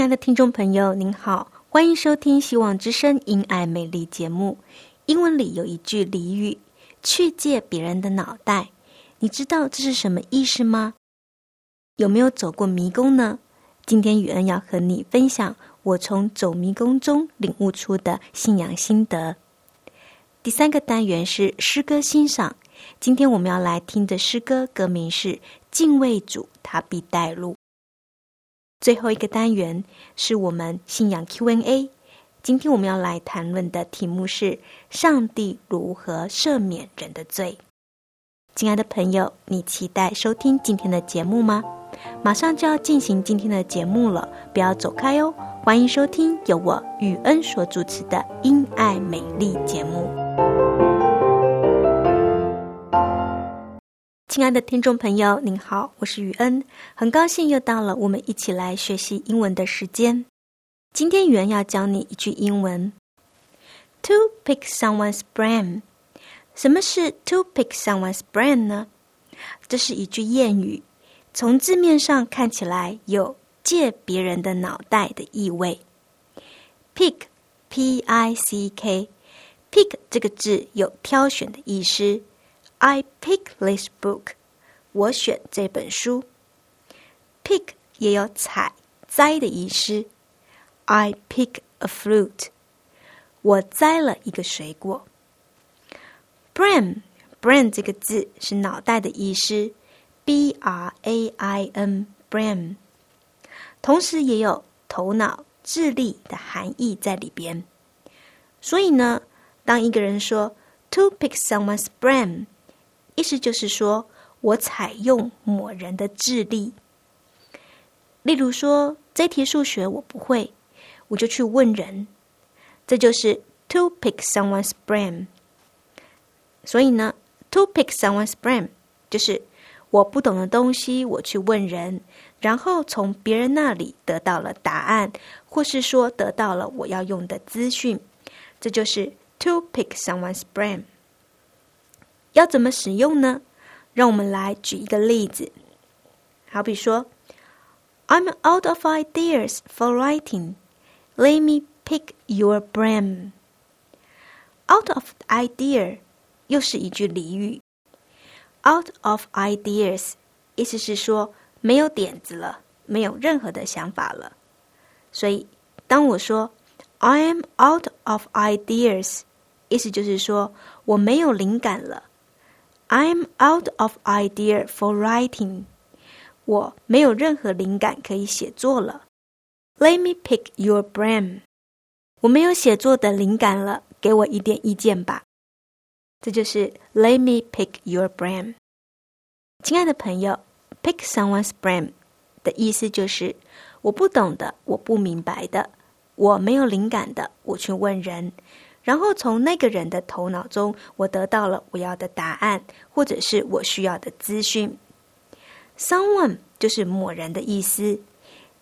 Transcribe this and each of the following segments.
亲爱的听众朋友，您好，欢迎收听《希望之声·因爱美丽》节目。英文里有一句俚语：“去借别人的脑袋。”你知道这是什么意思吗？有没有走过迷宫呢？今天雨恩要和你分享我从走迷宫中领悟出的信仰心得。第三个单元是诗歌欣赏。今天我们要来听的诗歌歌名是《敬畏主，他必带路》。最后一个单元是我们信仰 Q&A。今天我们要来谈论的题目是：上帝如何赦免人的罪？亲爱的朋友，你期待收听今天的节目吗？马上就要进行今天的节目了，不要走开哦！欢迎收听由我雨恩所主持的《因爱美丽》节目。亲爱的听众朋友，您好，我是雨恩，很高兴又到了我们一起来学习英文的时间。今天雨恩要教你一句英文：to pick someone's brain。什么是 to pick someone's brain 呢？这是一句谚语，从字面上看起来有借别人的脑袋的意味。pick，p-i-c-k，pick 这个字有挑选的意思。I pick this book，我选这本书。Pick 也有采、摘的意思。I pick a fruit，我摘了一个水果。Brain，brain 这个字是脑袋的意思。B R A I N，brain，同时也有头脑、智力的含义在里边。所以呢，当一个人说 To pick someone's brain。意思就是说，我采用某人的智力。例如说，这题数学我不会，我就去问人，这就是 to pick someone's brain。所以呢，to pick someone's brain 就是我不懂的东西，我去问人，然后从别人那里得到了答案，或是说得到了我要用的资讯，这就是 to pick someone's brain。要怎么使用呢？让我们来举一个例子。好比说，I'm out of ideas for writing. Let me pick your brain. Out of idea 又是一句俚语。Out of ideas 意思是说没有点子了，没有任何的想法了。所以当我说 I'm out of ideas，意思就是说我没有灵感了。 I'm out of idea for writing。我没有任何灵感可以写作了。Let me pick your brain。我没有写作的灵感了，给我一点意见吧。这就是 Let me pick your brain。亲爱的朋友，pick someone's brain 的意思就是我不懂的，我不明白的，我没有灵感的，我去问人。然后从那个人的头脑中，我得到了我要的答案，或者是我需要的资讯。Someone 就是某人的意思，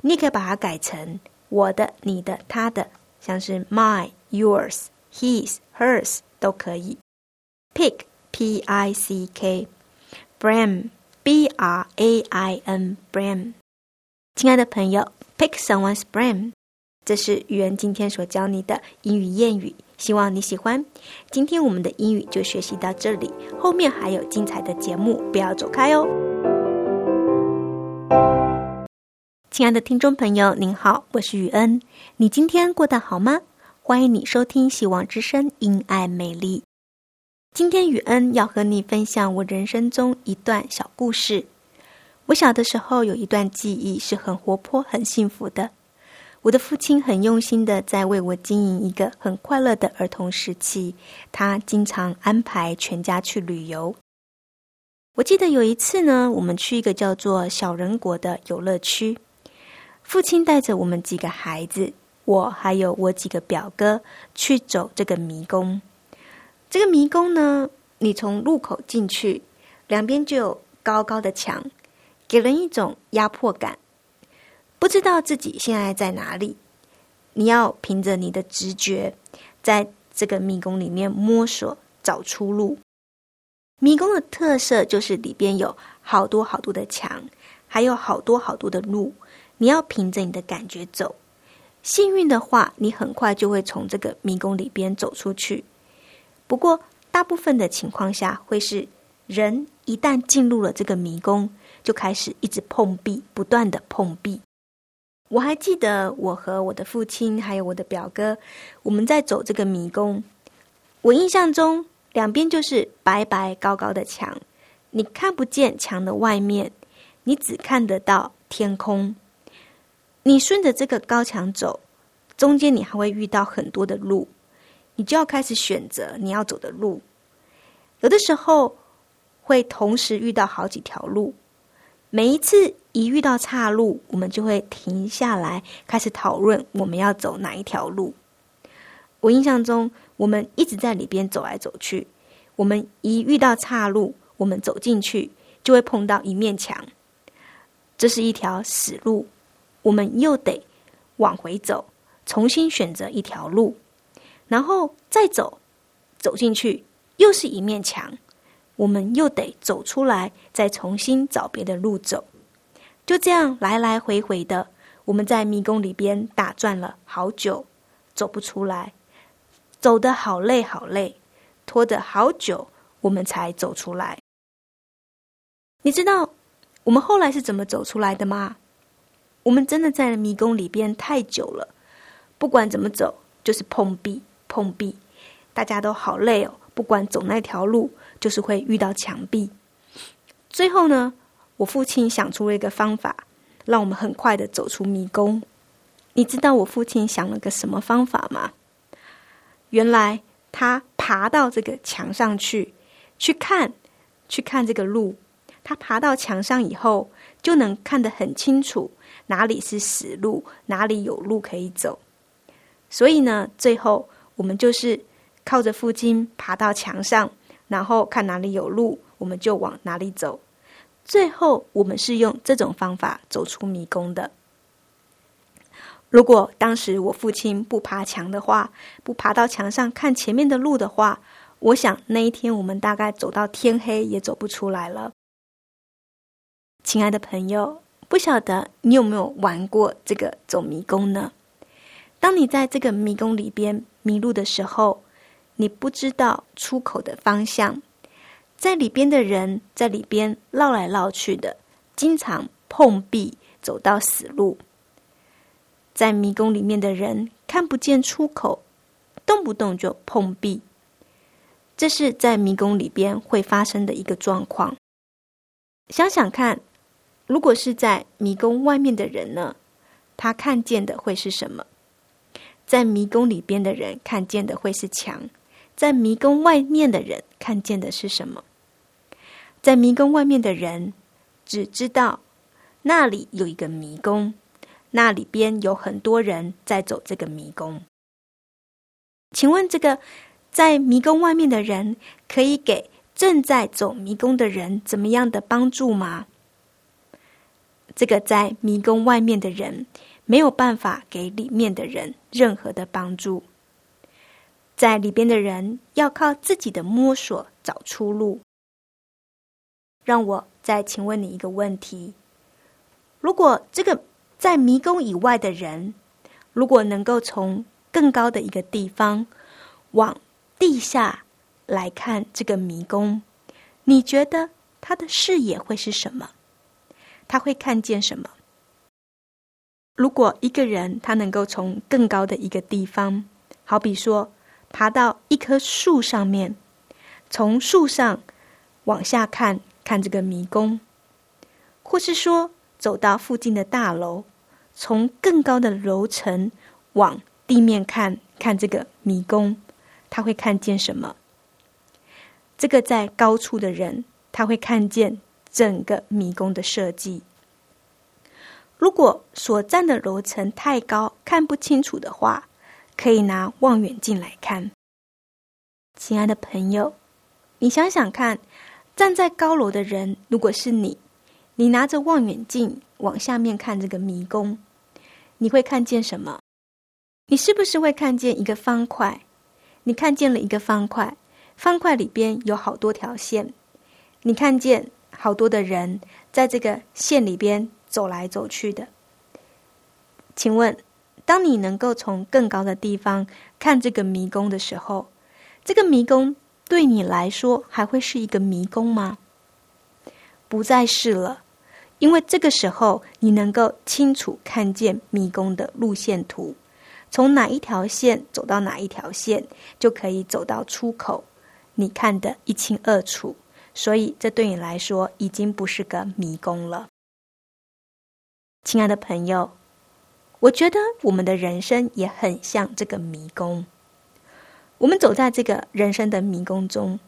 你可以把它改成我的、你的、他的，像是 my、yours、his、hers 都可以。Pick p i c k，brain b r a i n brain。亲爱的朋友，pick someone's brain。这是语恩今天所教你的英语谚语，希望你喜欢。今天我们的英语就学习到这里，后面还有精彩的节目，不要走开哦。亲爱的听众朋友，您好，我是雨恩。你今天过得好吗？欢迎你收听《希望之声·因爱美丽》。今天雨恩要和你分享我人生中一段小故事。我小的时候有一段记忆是很活泼、很幸福的。我的父亲很用心的在为我经营一个很快乐的儿童时期，他经常安排全家去旅游。我记得有一次呢，我们去一个叫做小人国的游乐区。父亲带着我们几个孩子，我还有我几个表哥去走这个迷宫。这个迷宫呢，你从入口进去，两边就有高高的墙，给人一种压迫感，不知道自己现在在哪里。你要凭着你的直觉，在这个迷宫里面摸索找出路。迷宫的特色就是里边有好多好多的墙，还有好多好多的路。你要凭着你的感觉走，幸运的话，你很快就会从这个迷宫里边走出去。不过，大部分的情况下，会是人一旦进入了这个迷宫，就开始一直碰壁，不断的碰壁。我还记得，我和我的父亲还有我的表哥，我们在走这个迷宫。我印象中，两边就是白白高高的墙，你看不见墙的外面，你只看得到天空。你顺着这个高墙走，中间你还会遇到很多的路，你就要开始选择你要走的路。有的时候会同时遇到好几条路，每一次一遇到岔路，我们就会停下来开始讨论我们要走哪一条路。我印象中，我们一直在里边走来走去，我们一遇到岔路，我们走进去就会碰到一面墙，这是一条死路。我们又得往回走，重新选择一条路，然后再走，走进去又是一面墙，我们又得走出来，再重新找别的路走。就这样来来回回的，我们在迷宫里边打转了好久，走不出来，走得好累好累，拖得好久，我们才走出来。你知道我们后来是怎么走出来的吗？我们真的在迷宫里边太久了，不管怎么走，就是碰壁碰壁，大家都好累哦。不管走那条路，就是会遇到墙壁。最后呢，我父亲想出了一个方法，让我们很快的走出迷宫。你知道我父亲想了个什么方法吗？原来他爬到这个墙上去，去看，去看这个路。他爬到墙上以后，就能看得很清楚。哪里是死路，哪里有路可以走。所以呢，最后我们就是靠着父亲爬到墙上，然后看哪里有路，我们就往哪里走。最后，我们是用这种方法走出迷宫的。如果当时我父亲不爬墙的话，不爬到墙上看前面的路的话，我想那一天我们大概走到天黑也走不出来了。亲爱的朋友。不晓得你有没有玩过这个走迷宫呢？当你在这个迷宫里边迷路的时候，你不知道出口的方向，在里边的人在里边绕来绕去的，经常碰壁，走到死路。在迷宫里面的人看不见出口，动不动就碰壁，这是在迷宫里边会发生的一个状况。想想看。如果是在迷宫外面的人呢？他看见的会是什么？在迷宫里边的人看见的会是墙，在迷宫外面的人看见的是什么？在迷宫外面的人只知道那里有一个迷宫，那里边有很多人在走这个迷宫。请问，这个在迷宫外面的人可以给正在走迷宫的人怎么样的帮助吗？这个在迷宫外面的人没有办法给里面的人任何的帮助，在里边的人要靠自己的摸索找出路。让我再请问你一个问题：如果这个在迷宫以外的人，如果能够从更高的一个地方往地下来看这个迷宫，你觉得他的视野会是什么？他会看见什么？如果一个人他能够从更高的一个地方，好比说爬到一棵树上面，从树上往下看看这个迷宫，或是说走到附近的大楼，从更高的楼层往地面看看这个迷宫，他会看见什么？这个在高处的人，他会看见整个迷宫的设计。如果所站的楼层太高，看不清楚的话，可以拿望远镜来看。亲爱的朋友，你想想看，站在高楼的人，如果是你，你拿着望远镜往下面看这个迷宫，你会看见什么？你是不是会看见一个方块？你看见了一个方块，方块里边有好多条线，你看见好多的人在这个线里边。走来走去的，请问，当你能够从更高的地方看这个迷宫的时候，这个迷宫对你来说还会是一个迷宫吗？不再是了，因为这个时候你能够清楚看见迷宫的路线图，从哪一条线走到哪一条线，就可以走到出口，你看得一清二楚，所以这对你来说已经不是个迷宫了。亲爱的朋友，我觉得我们的人生也很像这个迷宫。我们走在这个人生的迷宫中，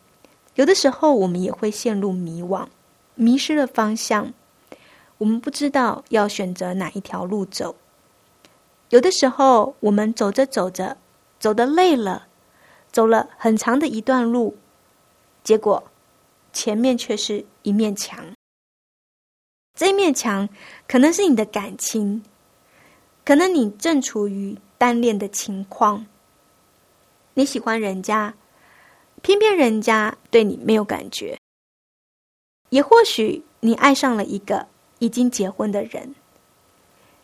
有的时候我们也会陷入迷惘，迷失了方向。我们不知道要选择哪一条路走。有的时候，我们走着走着，走的累了，走了很长的一段路，结果前面却是一面墙。这面墙可能是你的感情，可能你正处于单恋的情况。你喜欢人家，偏偏人家对你没有感觉。也或许你爱上了一个已经结婚的人，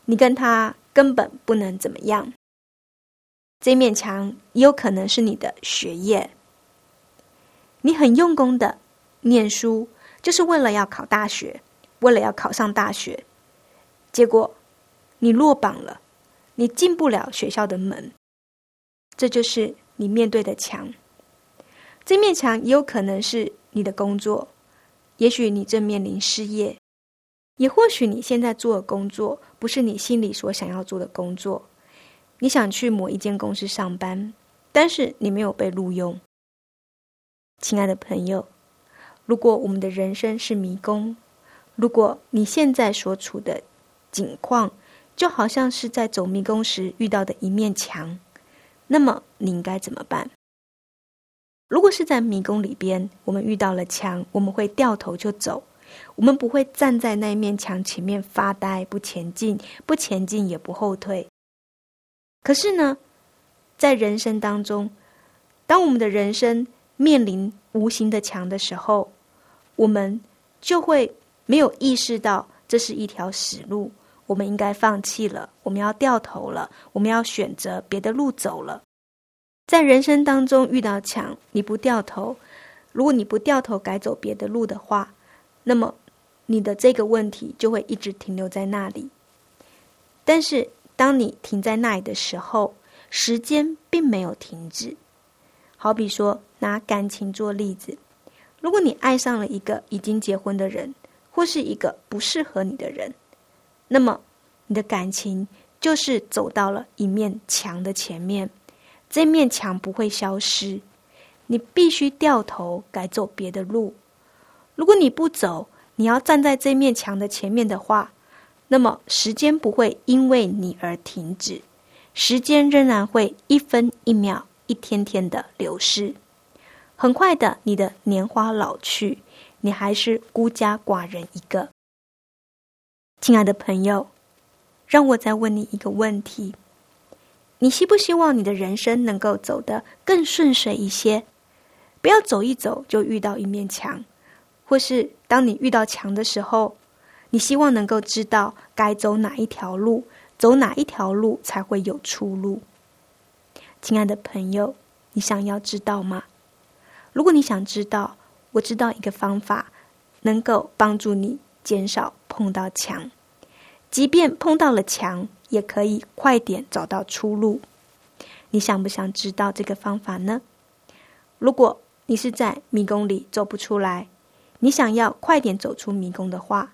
你跟他根本不能怎么样。这面墙也有可能是你的学业，你很用功的念书，就是为了要考大学。为了要考上大学，结果你落榜了，你进不了学校的门。这就是你面对的墙。这面墙也有可能是你的工作，也许你正面临失业，也或许你现在做的工作不是你心里所想要做的工作。你想去某一间公司上班，但是你没有被录用。亲爱的朋友，如果我们的人生是迷宫，如果你现在所处的境况就好像是在走迷宫时遇到的一面墙，那么你应该怎么办？如果是在迷宫里边，我们遇到了墙，我们会掉头就走，我们不会站在那面墙前面发呆，不前进，不前进也不后退。可是呢，在人生当中，当我们的人生面临无形的墙的时候，我们就会。没有意识到这是一条死路，我们应该放弃了，我们要掉头了，我们要选择别的路走了。在人生当中遇到墙，你不掉头，如果你不掉头改走别的路的话，那么你的这个问题就会一直停留在那里。但是当你停在那里的时候，时间并没有停止。好比说拿感情做例子，如果你爱上了一个已经结婚的人。或是一个不适合你的人，那么你的感情就是走到了一面墙的前面，这面墙不会消失，你必须掉头改走别的路。如果你不走，你要站在这面墙的前面的话，那么时间不会因为你而停止，时间仍然会一分一秒、一天天的流逝，很快的，你的年华老去。你还是孤家寡人一个，亲爱的朋友，让我再问你一个问题：你希不希望你的人生能够走得更顺遂一些？不要走一走就遇到一面墙，或是当你遇到墙的时候，你希望能够知道该走哪一条路，走哪一条路才会有出路？亲爱的朋友，你想要知道吗？如果你想知道，我知道一个方法，能够帮助你减少碰到墙，即便碰到了墙，也可以快点找到出路。你想不想知道这个方法呢？如果你是在迷宫里走不出来，你想要快点走出迷宫的话，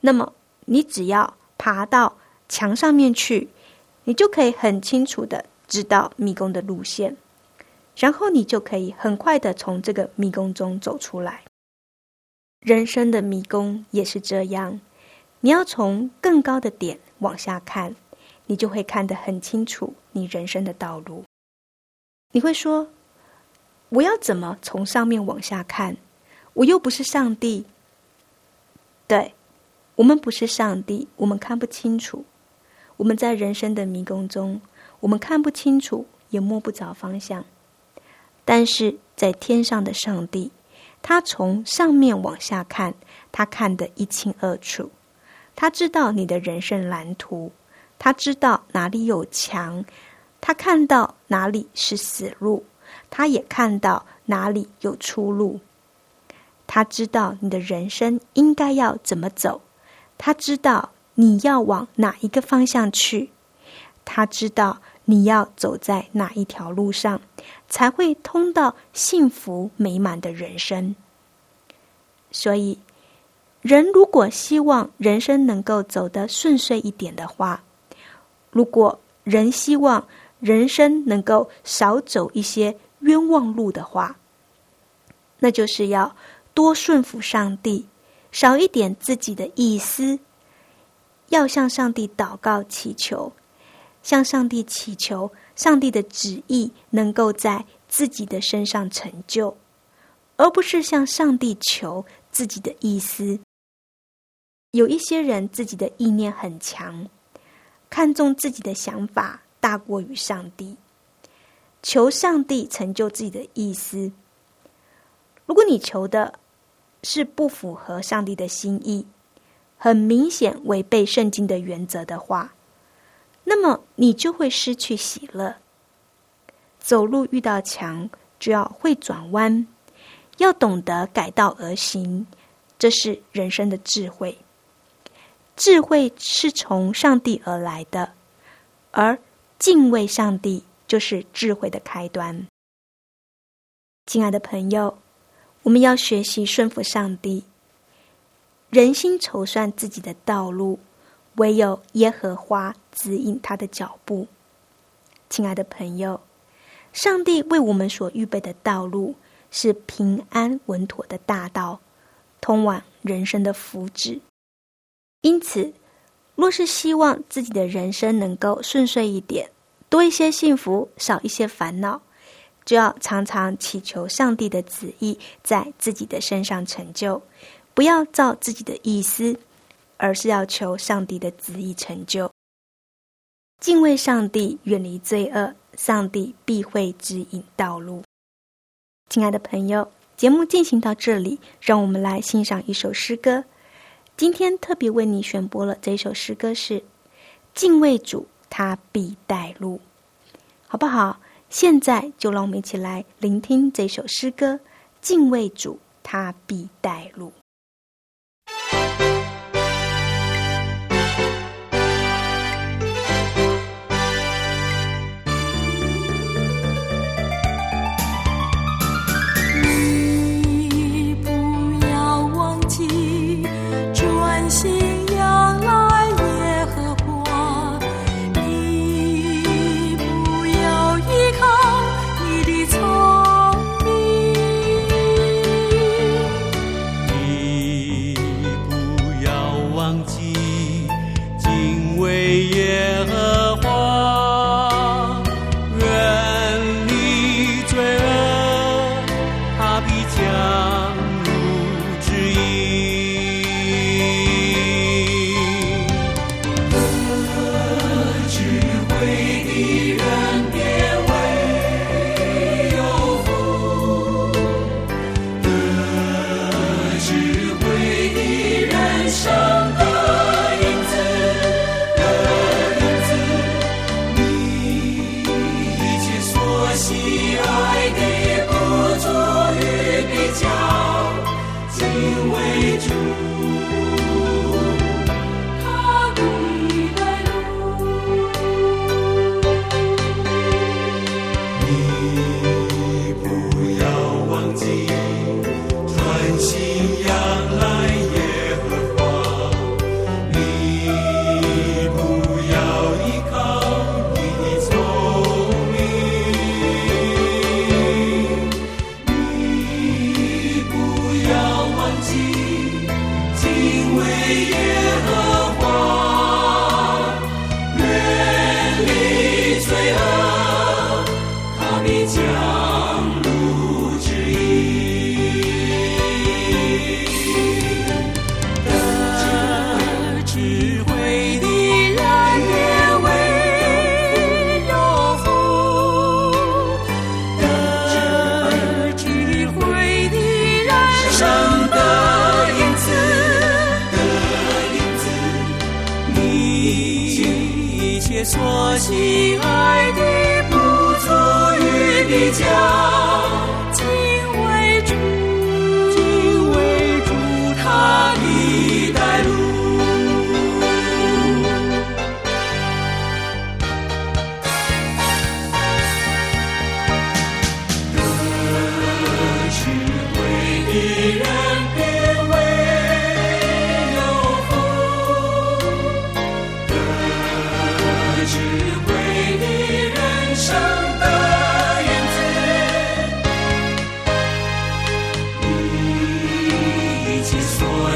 那么你只要爬到墙上面去，你就可以很清楚的知道迷宫的路线，然后你就可以很快的从这个迷宫中走出来。人生的迷宫也是这样，你要从更高的点往下看，你就会看得很清楚你人生的道路。你会说。我要怎么从上面往下看？我又不是上帝。对，我们不是上帝，我们看不清楚。我们在人生的迷宫中，我们看不清楚，也摸不着方向。但是在天上的上帝，他从上面往下看，他看得一清二楚。他知道你的人生蓝图，他知道哪里有墙，他看到哪里是死路。他也看到哪里有出路，他知道你的人生应该要怎么走，他知道你要往哪一个方向去，他知道你要走在哪一条路上，才会通到幸福美满的人生。所以，人如果希望人生能够走得顺遂一点的话，如果人希望人生能够少走一些。冤枉路的话，那就是要多顺服上帝，少一点自己的意思，要向上帝祷告祈求，向上帝祈求上帝的旨意能够在自己的身上成就，而不是向上帝求自己的意思。有一些人自己的意念很强，看重自己的想法大过于上帝。求上帝成就自己的意思。如果你求的是不符合上帝的心意，很明显违背圣经的原则的话，那么你就会失去喜乐。走路遇到墙，就要会转弯，要懂得改道而行，这是人生的智慧。智慧是从上帝而来的，而敬畏上帝。就是智慧的开端，亲爱的朋友，我们要学习顺服上帝。人心筹算自己的道路，唯有耶和华指引他的脚步。亲爱的朋友，上帝为我们所预备的道路是平安稳妥的大道，通往人生的福祉。因此，若是希望自己的人生能够顺遂一点，多一些幸福，少一些烦恼，就要常常祈求上帝的旨意在自己的身上成就，不要照自己的意思，而是要求上帝的旨意成就。敬畏上帝，远离罪恶，上帝必会指引道路。亲爱的朋友，节目进行到这里，让我们来欣赏一首诗歌。今天特别为你选播了这首诗歌，是《敬畏主》。他必带路，好不好？现在就让我们一起来聆听这首诗歌：敬畏主，他必带路。喜爱的不足与比较敬畏主。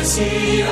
这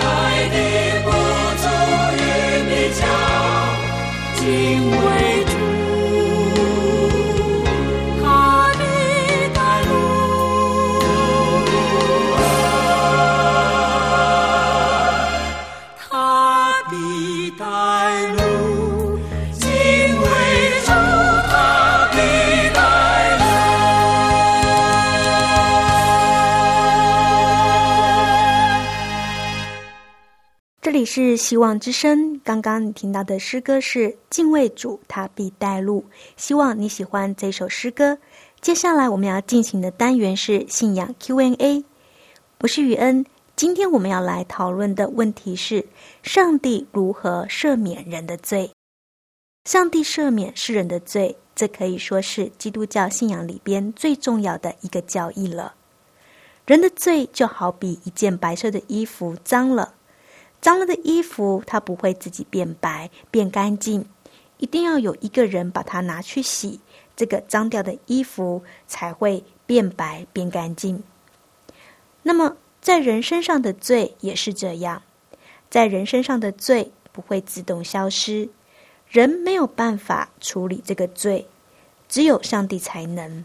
里是希望之声。刚刚你听到的诗歌是“敬畏主，他必带路”。希望你喜欢这首诗歌。接下来我们要进行的单元是信仰 Q&A。我是雨恩。今天我们要来讨论的问题是：上帝如何赦免人的罪？上帝赦免世人的罪，这可以说是基督教信仰里边最重要的一个教义了。人的罪就好比一件白色的衣服脏了。脏了的衣服，它不会自己变白变干净，一定要有一个人把它拿去洗，这个脏掉的衣服才会变白变干净。那么，在人身上的罪也是这样，在人身上的罪不会自动消失，人没有办法处理这个罪，只有上帝才能。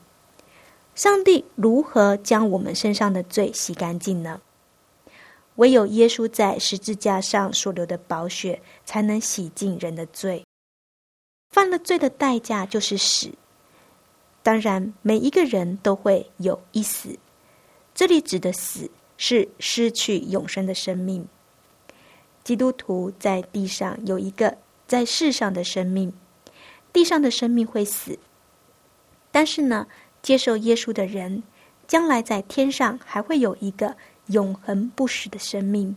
上帝如何将我们身上的罪洗干净呢？唯有耶稣在十字架上所流的宝血，才能洗净人的罪。犯了罪的代价就是死。当然，每一个人都会有一死。这里指的死，是失去永生的生命。基督徒在地上有一个在世上的生命，地上的生命会死。但是呢，接受耶稣的人，将来在天上还会有一个。永恒不死的生命，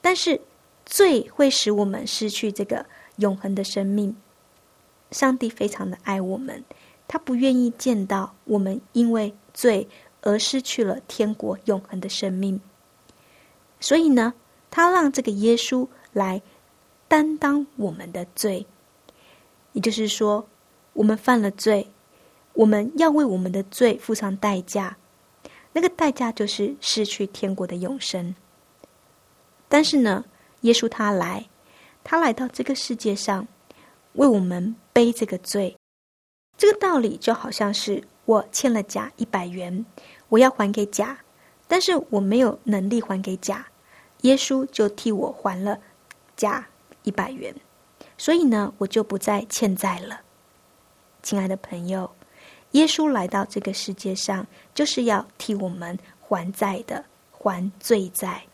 但是罪会使我们失去这个永恒的生命。上帝非常的爱我们，他不愿意见到我们因为罪而失去了天国永恒的生命。所以呢，他让这个耶稣来担当我们的罪，也就是说，我们犯了罪，我们要为我们的罪付上代价。那个代价就是失去天国的永生。但是呢，耶稣他来，他来到这个世界上，为我们背这个罪。这个道理就好像是我欠了甲一百元，我要还给甲，但是我没有能力还给甲，耶稣就替我还了甲一百元，所以呢，我就不再欠债了。亲爱的朋友。耶稣来到这个世界上，就是要替我们还债的，还罪债。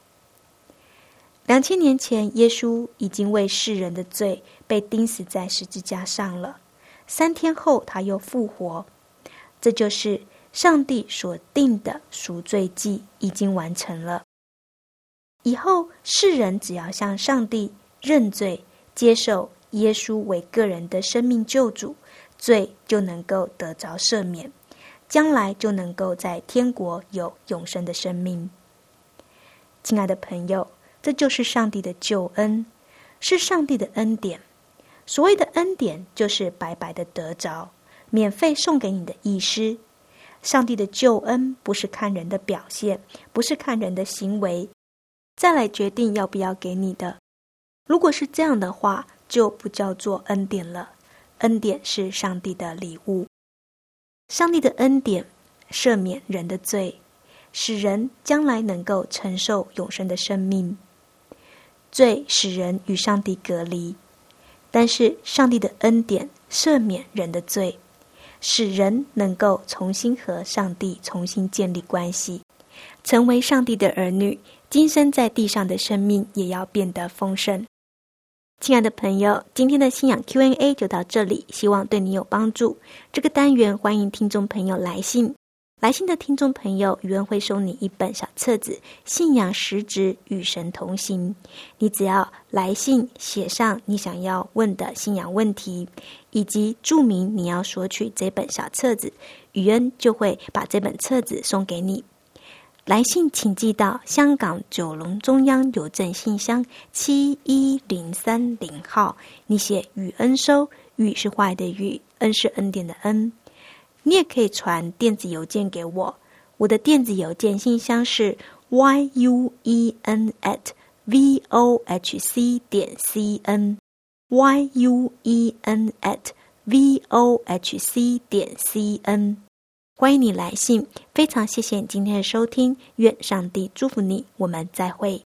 两千年前，耶稣已经为世人的罪被钉死在十字架上了。三天后，他又复活。这就是上帝所定的赎罪祭已经完成了。以后世人只要向上帝认罪，接受耶稣为个人的生命救主，罪就能够得着赦免，将来就能够在天国有永生的生命。亲爱的朋友，这就是上帝的救恩，是上帝的恩典。所谓的恩典，就是白白的得着，免费送给你的意思。上帝的救恩不是看人的表现，不是看人的行为。再来决定要不要给你的。如果是这样的话，就不叫做恩典了。恩典是上帝的礼物，上帝的恩典赦免人的罪，使人将来能够承受永生的生命。罪使人与上帝隔离，但是上帝的恩典赦免人的罪，使人能够重新和上帝重新建立关系，成为上帝的儿女。今生在地上的生命也要变得丰盛。亲爱的朋友，今天的信仰 Q&A 就到这里，希望对你有帮助。这个单元欢迎听众朋友来信，来信的听众朋友，余恩会送你一本小册子《信仰实质与神同行》。你只要来信写上你想要问的信仰问题，以及注明你要索取这本小册子，余恩就会把这本册子送给你。来信请寄到香港九龙中央邮政信箱七一零三零号。你写“雨恩收”，“雨”是坏的“雨”，“恩”是恩典的“恩”。你也可以传电子邮件给我，我的电子邮件信箱是 y u e n at v o h c 点 c n y u e n at v o h c 点 c n。欢迎你来信，非常谢谢你今天的收听，愿上帝祝福你，我们再会。